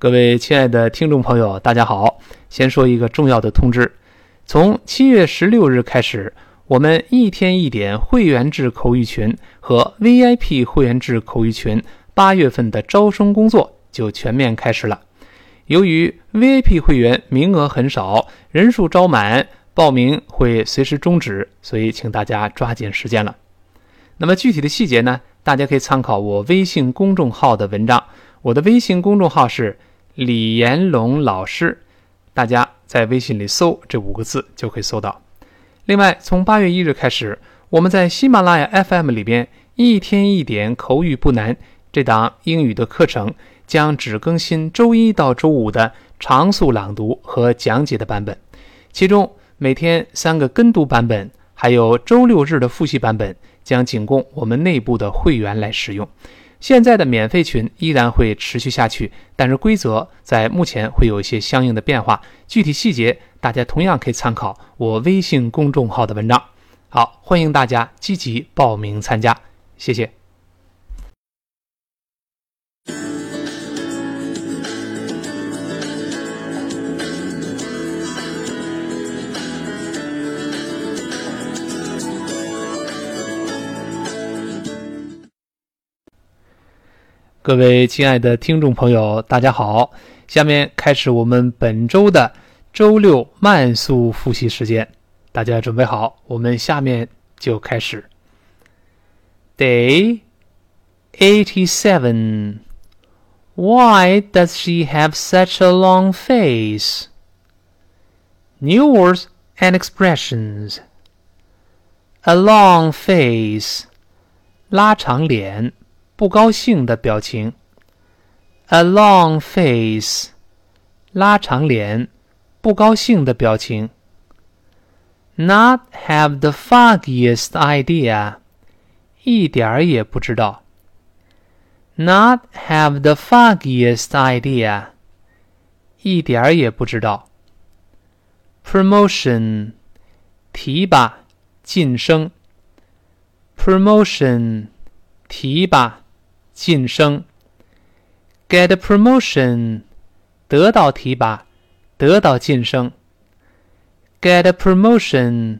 各位亲爱的听众朋友，大家好！先说一个重要的通知：从七月十六日开始，我们一天一点会员制口语群和 VIP 会员制口语群八月份的招生工作就全面开始了。由于 VIP 会员名额很少，人数招满，报名会随时终止，所以请大家抓紧时间了。那么具体的细节呢？大家可以参考我微信公众号的文章。我的微信公众号是。李延龙老师，大家在微信里搜这五个字就可以搜到。另外，从八月一日开始，我们在喜马拉雅 FM 里边一天一点口语不难这档英语的课程将只更新周一到周五的常速朗读和讲解的版本，其中每天三个跟读版本，还有周六日的复习版本将仅供我们内部的会员来使用。现在的免费群依然会持续下去，但是规则在目前会有一些相应的变化，具体细节大家同样可以参考我微信公众号的文章。好，欢迎大家积极报名参加，谢谢。各位亲爱的听众朋友，大家好！下面开始我们本周的周六慢速复习时间，大家准备好？我们下面就开始。Day eighty-seven. Why does she have such a long face? New words and expressions. A long face，拉长脸。 不高兴的表情，a long face，拉长脸，不高兴的表情。Not have the foggiest idea，一点儿也不知道。Not have the foggiest idea，一点儿也不知道。Promotion，提拔，晋升。Promotion，提拔。 晋升，get a promotion，得到提拔，得到晋升。get a promotion，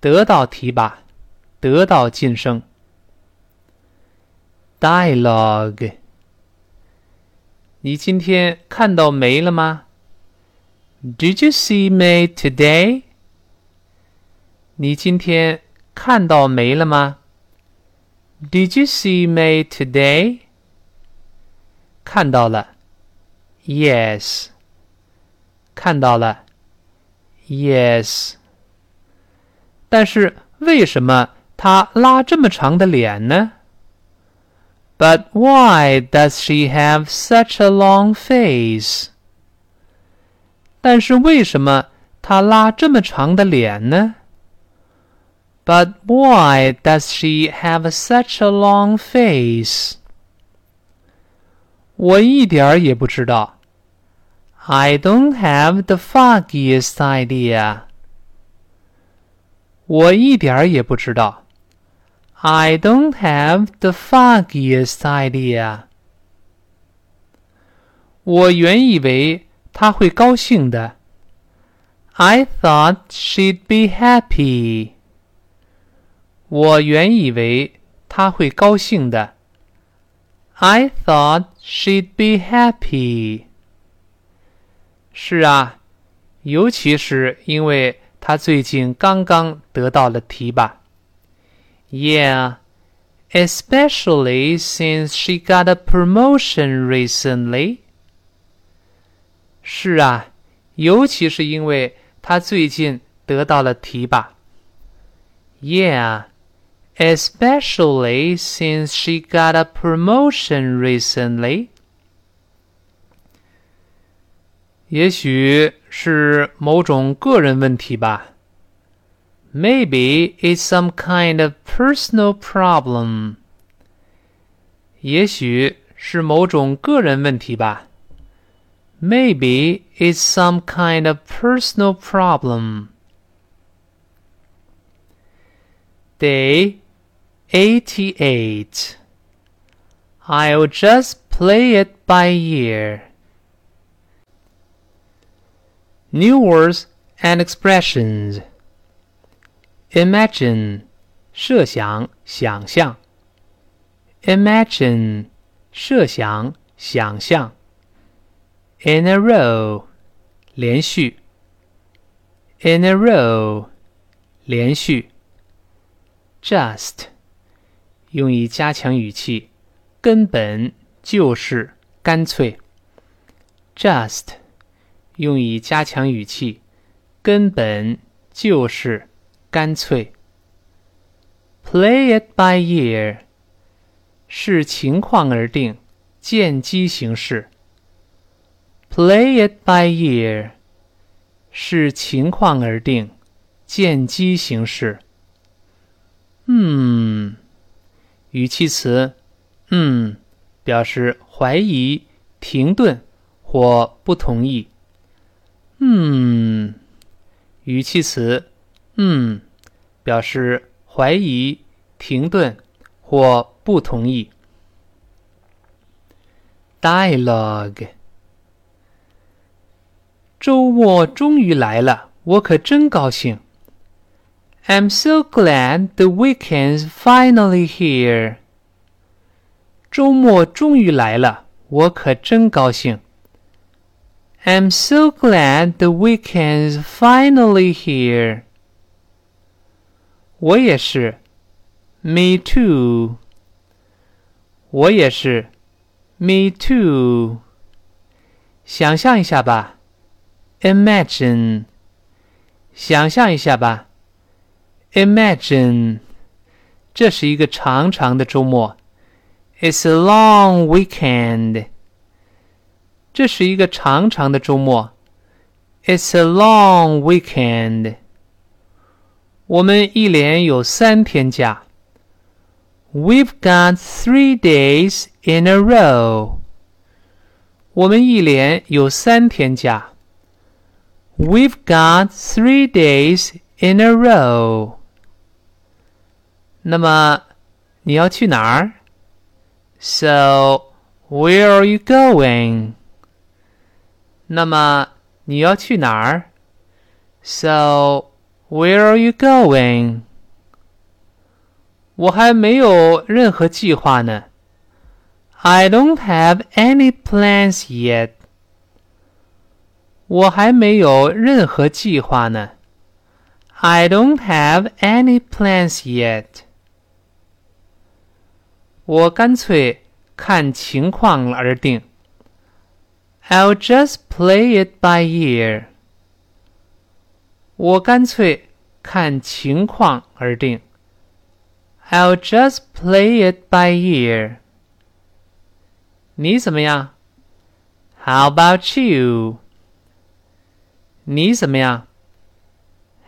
得到提拔，得到晋升。dialogue，你今天看到梅了吗？Did you see May today？你今天看到梅了吗 ？Did you see May today? 看到了，Yes。看到了，Yes。但是为什么她拉这么长的脸呢？But why does she have such a long face？但是为什么她拉这么长的脸呢 ？but why does she have such a long face? 我一点儿也不知道。I don't have the foggiest idea. 我一点儿也不知道。I don't have the foggiest idea. 我原以为她会高兴的。I thought she'd be happy. 我原以为她会高兴的。I thought she'd be happy。是啊，尤其是因为她最近刚刚得到了提拔。Yeah, especially since she got a promotion recently。是啊，尤其是因为她最近得到了提拔。Yeah especially since she got a promotion recently. 也许是某种个人问题吧。Maybe it's some kind of personal problem. 也许是某种个人问题吧。Maybe it's some kind of personal problem. Day 88. I'll just play it by ear. New words and expressions. Imagine 设想、想象。Imagine 设想、想象。In a row 连续。In a row 连续。Just 用以加强语气，根本就是干脆。Just 用以加强语气，根本就是干脆。Play it by ear 视情况而定，见机行事。Play it by ear 视情况而定，见机行事。嗯。语气词，嗯，表示怀疑、停顿或不同意。嗯，语气词，嗯，表示怀疑、停顿或不同意。Dialogue。周末终于来了，我可真高兴。I'm so glad the weekend's finally here. 周末终于来了，我可真高兴。I'm so glad the weekend's finally here. 我也是。Me too. 我也是。Me too. 想象一下吧。Imagine. 想象一下吧。 Imagine，这是一个长长的周末。It's a long weekend。这是一个长长的周末。It's a long weekend。我们一连有三天假。We've got three days in a row。我们一连有三天假。We've got three days in a row。 那么你要去哪儿？So where are you going？那么你要去哪儿？So where are you going？我还没有任何计划呢。I don't have any plans yet。我还没有任何计划呢。I don't have any plans yet。 我干脆看情况而定。I'll just play it by ear。我干脆看情况而定。I'll just play it by ear。你怎么样？How about you？你怎么样？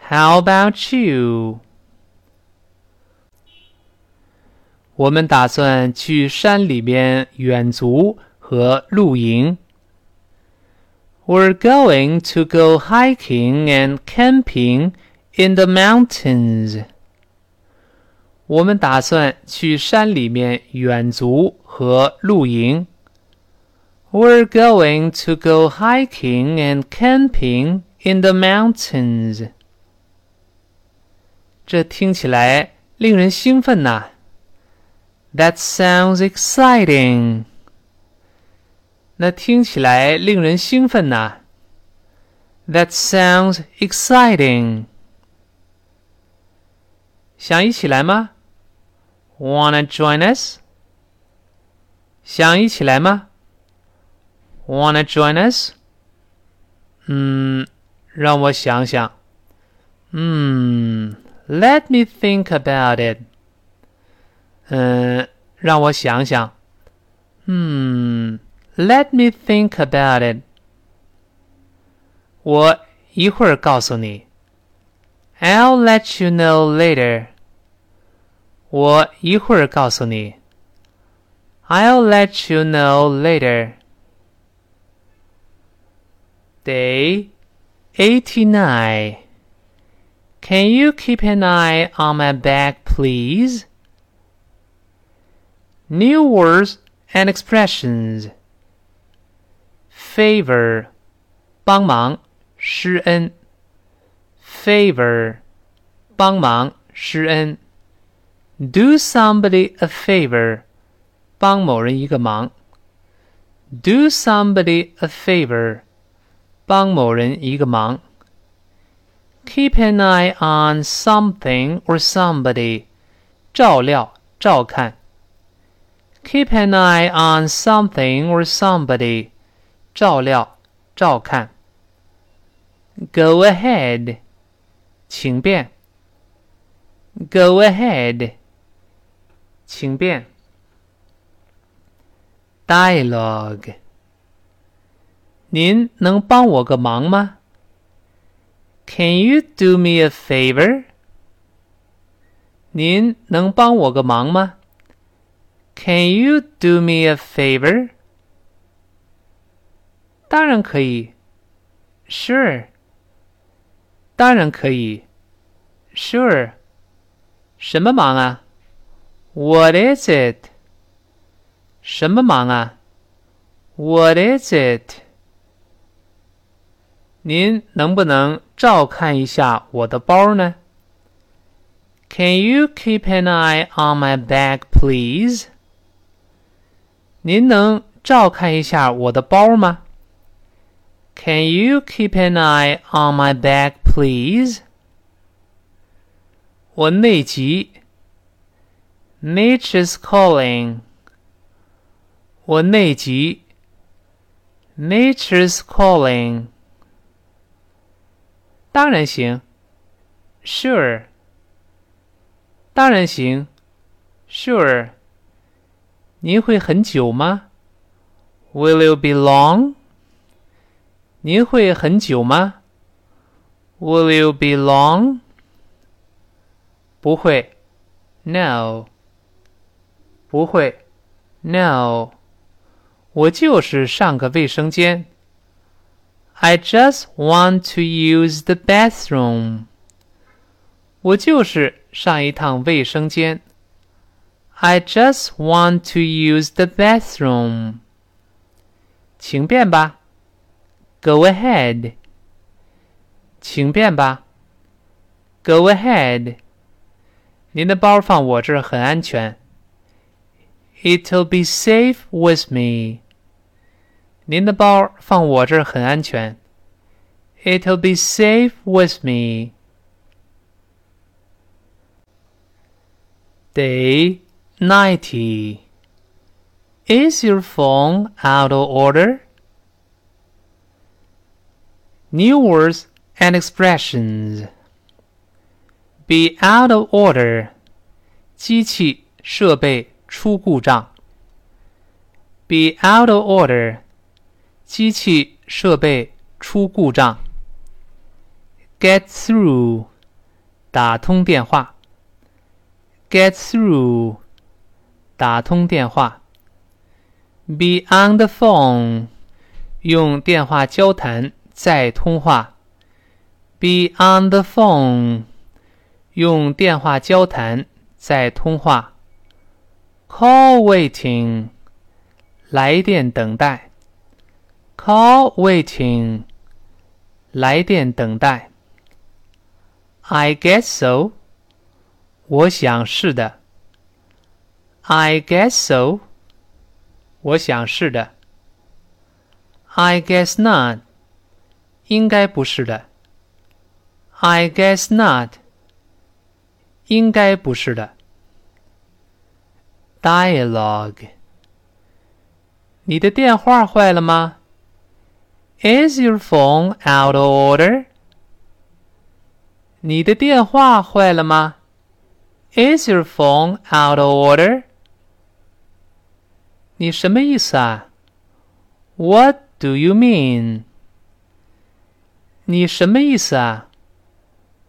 How about you？ 我们打算去山里边远足和露营。We're going to go hiking and camping in the mountains. 我们打算去山里面远足和露营。We're going to go hiking and camping in the mountains. 这听起来令人兴奋呐 ！that sounds exciting. 那听起来令人兴奋呐。That sounds exciting. 想一起来吗？Wanna join us? 想一起来吗？Wanna join us? 嗯，让我想想。嗯，Let me think about it. 嗯，让我想想。嗯，Let me think about it。我一会儿告诉你。I'll let you know later。我一会儿告诉你。I'll let you know later. Day 89. Can you keep an eye on my bag, please? New words and expressions. Favor，帮忙， 施恩；favor，帮忙、施恩。Do somebody a favor，帮某人一个忙。Do somebody a favor，帮某人一个忙。Keep an eye on something or somebody，照料、照看。 Keep an eye on something or somebody，照料、照看。Go ahead，请便。Go ahead，请便。Dialogue，您能帮我个忙吗？Can you do me a favor？您能帮我个忙吗 ？Can you do me a favor？当然可以。Sure。当然可以，Sure。什么忙啊？What is it？什么忙啊？What is it？您能不能照看一下我的包呢？Can you keep an eye on my bag, please？ 您能照看一下我的包吗？can you keep an eye on my bag, please? 我内急。Nature's calling. 我内急。Nature's calling. 当然行。Sure. 当然行。Sure. 您会很久吗？Will you be long? 您会很久吗？Will you be long？不会，No。不会，No。我就是上个卫生间。I just want to use the bathroom。我就是上一趟卫生间。I just want to use the bathroom。请便吧。Go ahead，请便吧。Go ahead，您的包放我这儿很安全。It'll be safe with me。您的包放我这儿很安全。It'll be safe with me. Day 90. Is your phone out of order? New words and expressions. Be out of order. 机器设备出故障。Be out of order. 机器设备出故障。Get through. 打通电话。Get through. 打通电话。Be on the phone. 用电话交谈。在通话，be on the phone，用电话交谈，在通话。call waiting，来电等待。call waiting，来电等待。I guess so，我想是的。I guess so，我想是的。I guess not。应该不是的。I guess not。应该不是的。Dialogue。你的电话坏了吗？Is your phone out of order？你的电话坏了吗？Is your phone out of order？ 你什么意思啊？What do you mean？你什么意思啊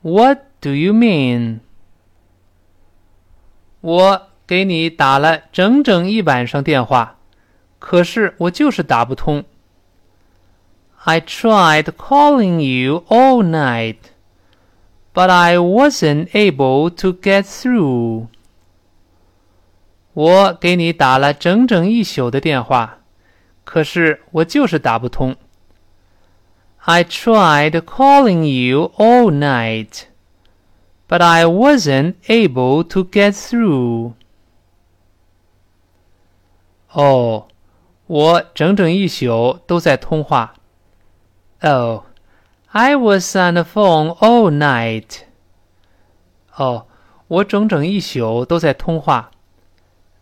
？What do you mean？我给你打了整整一晚上电话，可是我就是打不通。I tried calling you all night, but I wasn't able to get through. 我给你打了整整一宿的电话，可是我就是打不通。I tried calling you all night, but I wasn't able to get through. 哦，我整整一宿都在通话。Oh, I was on the phone all night. 哦，我整整一宿都在通话。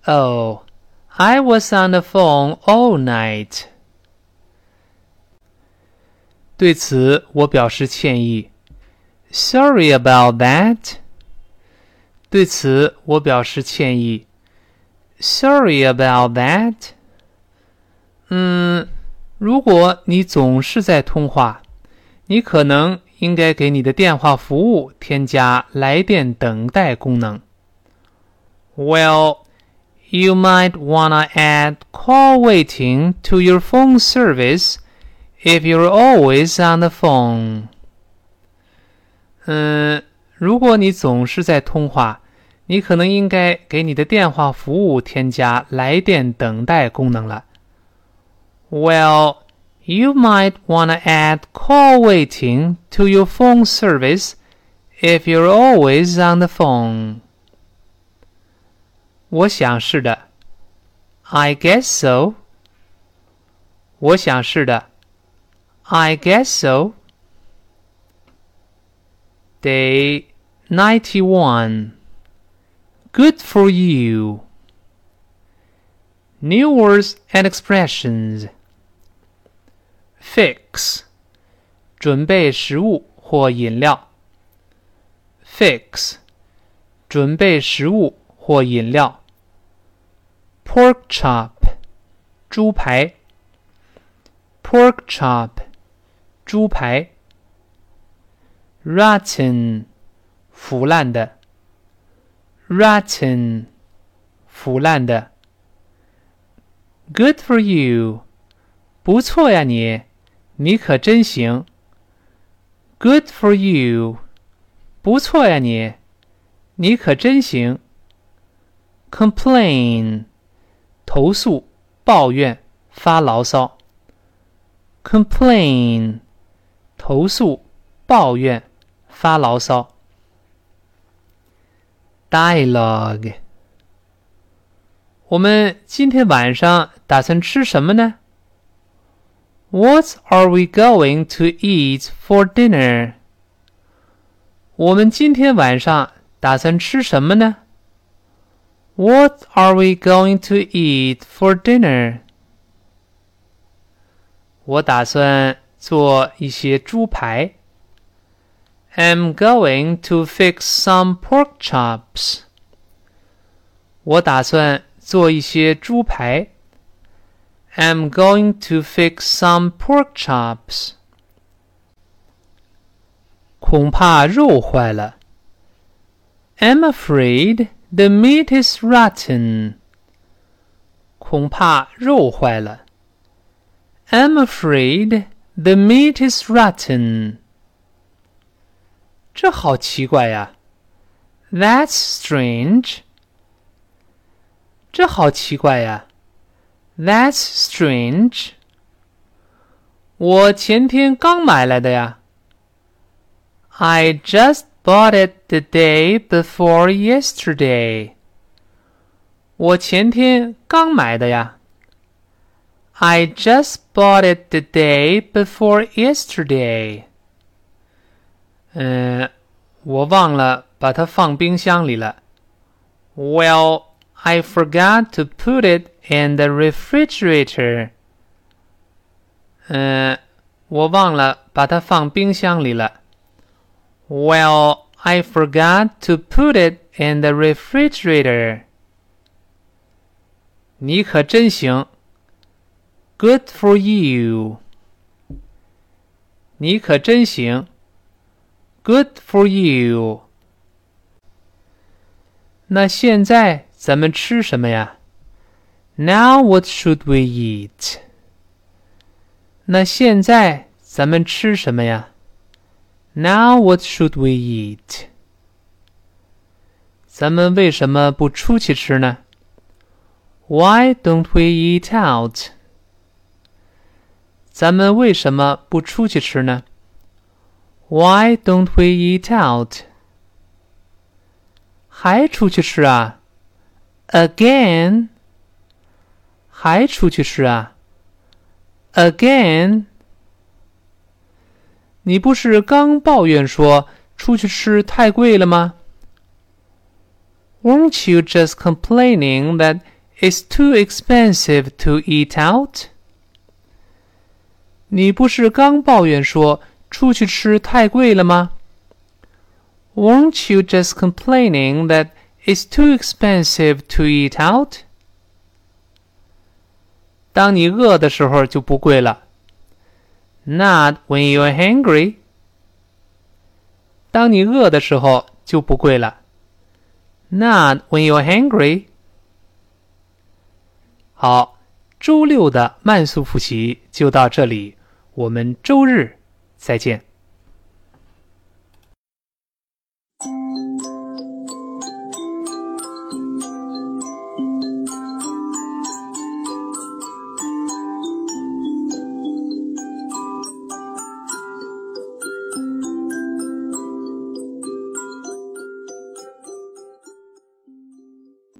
Oh, I was on the phone all night. 对此，我表示歉意。Sorry about that. 对此，我表示歉意。Sorry about that. 嗯，如果你总是在通话，你可能应该给你的电话服务添加来电等待功能。Well, you might wanna add call waiting to your phone service if you're always on the phone，嗯，如果你总是在通话，你可能应该给你的电话服务添加来电等待功能了。Well, you might want to add call waiting to your phone service if you're always on the phone. 我想是的。I guess so. 我想是的。I guess so. Day 91. Good for you. New words and expressions. Fix. 准备食物或饮料。Fix. 准备食物或饮料。 Pork chop. 猪排。Pork chop. 猪排，rotten，腐烂的，rotten，腐烂的。Good for you，不错呀你，你可真行。Good for you，不错呀你，你可真行。Complain， 投诉、抱怨、发牢骚。Complain。投诉、抱怨、发牢骚。Dialogue。我们今天晚上打算吃什么呢？What are we going to eat for dinner？我们今天晚上打算吃什么呢 ？What are we going to eat for dinner？我打算。做一些猪排。I'm going to fix some pork chops. 我打算做一些猪排。I'm going to fix some pork chops. 恐怕肉坏了。I'm afraid the meat is rotten. 恐怕肉坏了。I'm afraid the meat is rotten. 这好奇怪呀。That's strange. 这好奇怪呀。That's strange. 我前天刚买来的呀。I just bought it the day before yesterday. 我前天刚买的呀。I just bought it the day before yesterday. 嗯，我忘了把它放冰箱里了。Well, I forgot to put it in the refrigerator. 嗯，我忘了把它放冰箱里了。 Well, I forgot to put it in the refrigerator. 你可真行。Good for you！你可真行。Good for you！那现在咱们吃什么呀？Now what should we eat？那现在咱们吃什么呀 ？Now what should we eat？咱们为什么不出去吃呢？Why don't we eat out？ 咱们为什么不出去吃呢？Why don't we eat out？还出去吃啊？Again？还出去吃啊？Again？ 你不是刚抱怨说出去吃太贵了吗？Weren't you just complaining that it's too expensive to eat out？你不是刚抱怨说出去吃太贵了吗？Weren't you just complaining that it's too expensive to eat out？当你饿的时候就不贵了。 Not when you're hungry。当你饿的时候就不贵了。Not when you're hungry。好，周六的慢速复习就到这里。我们周日再见。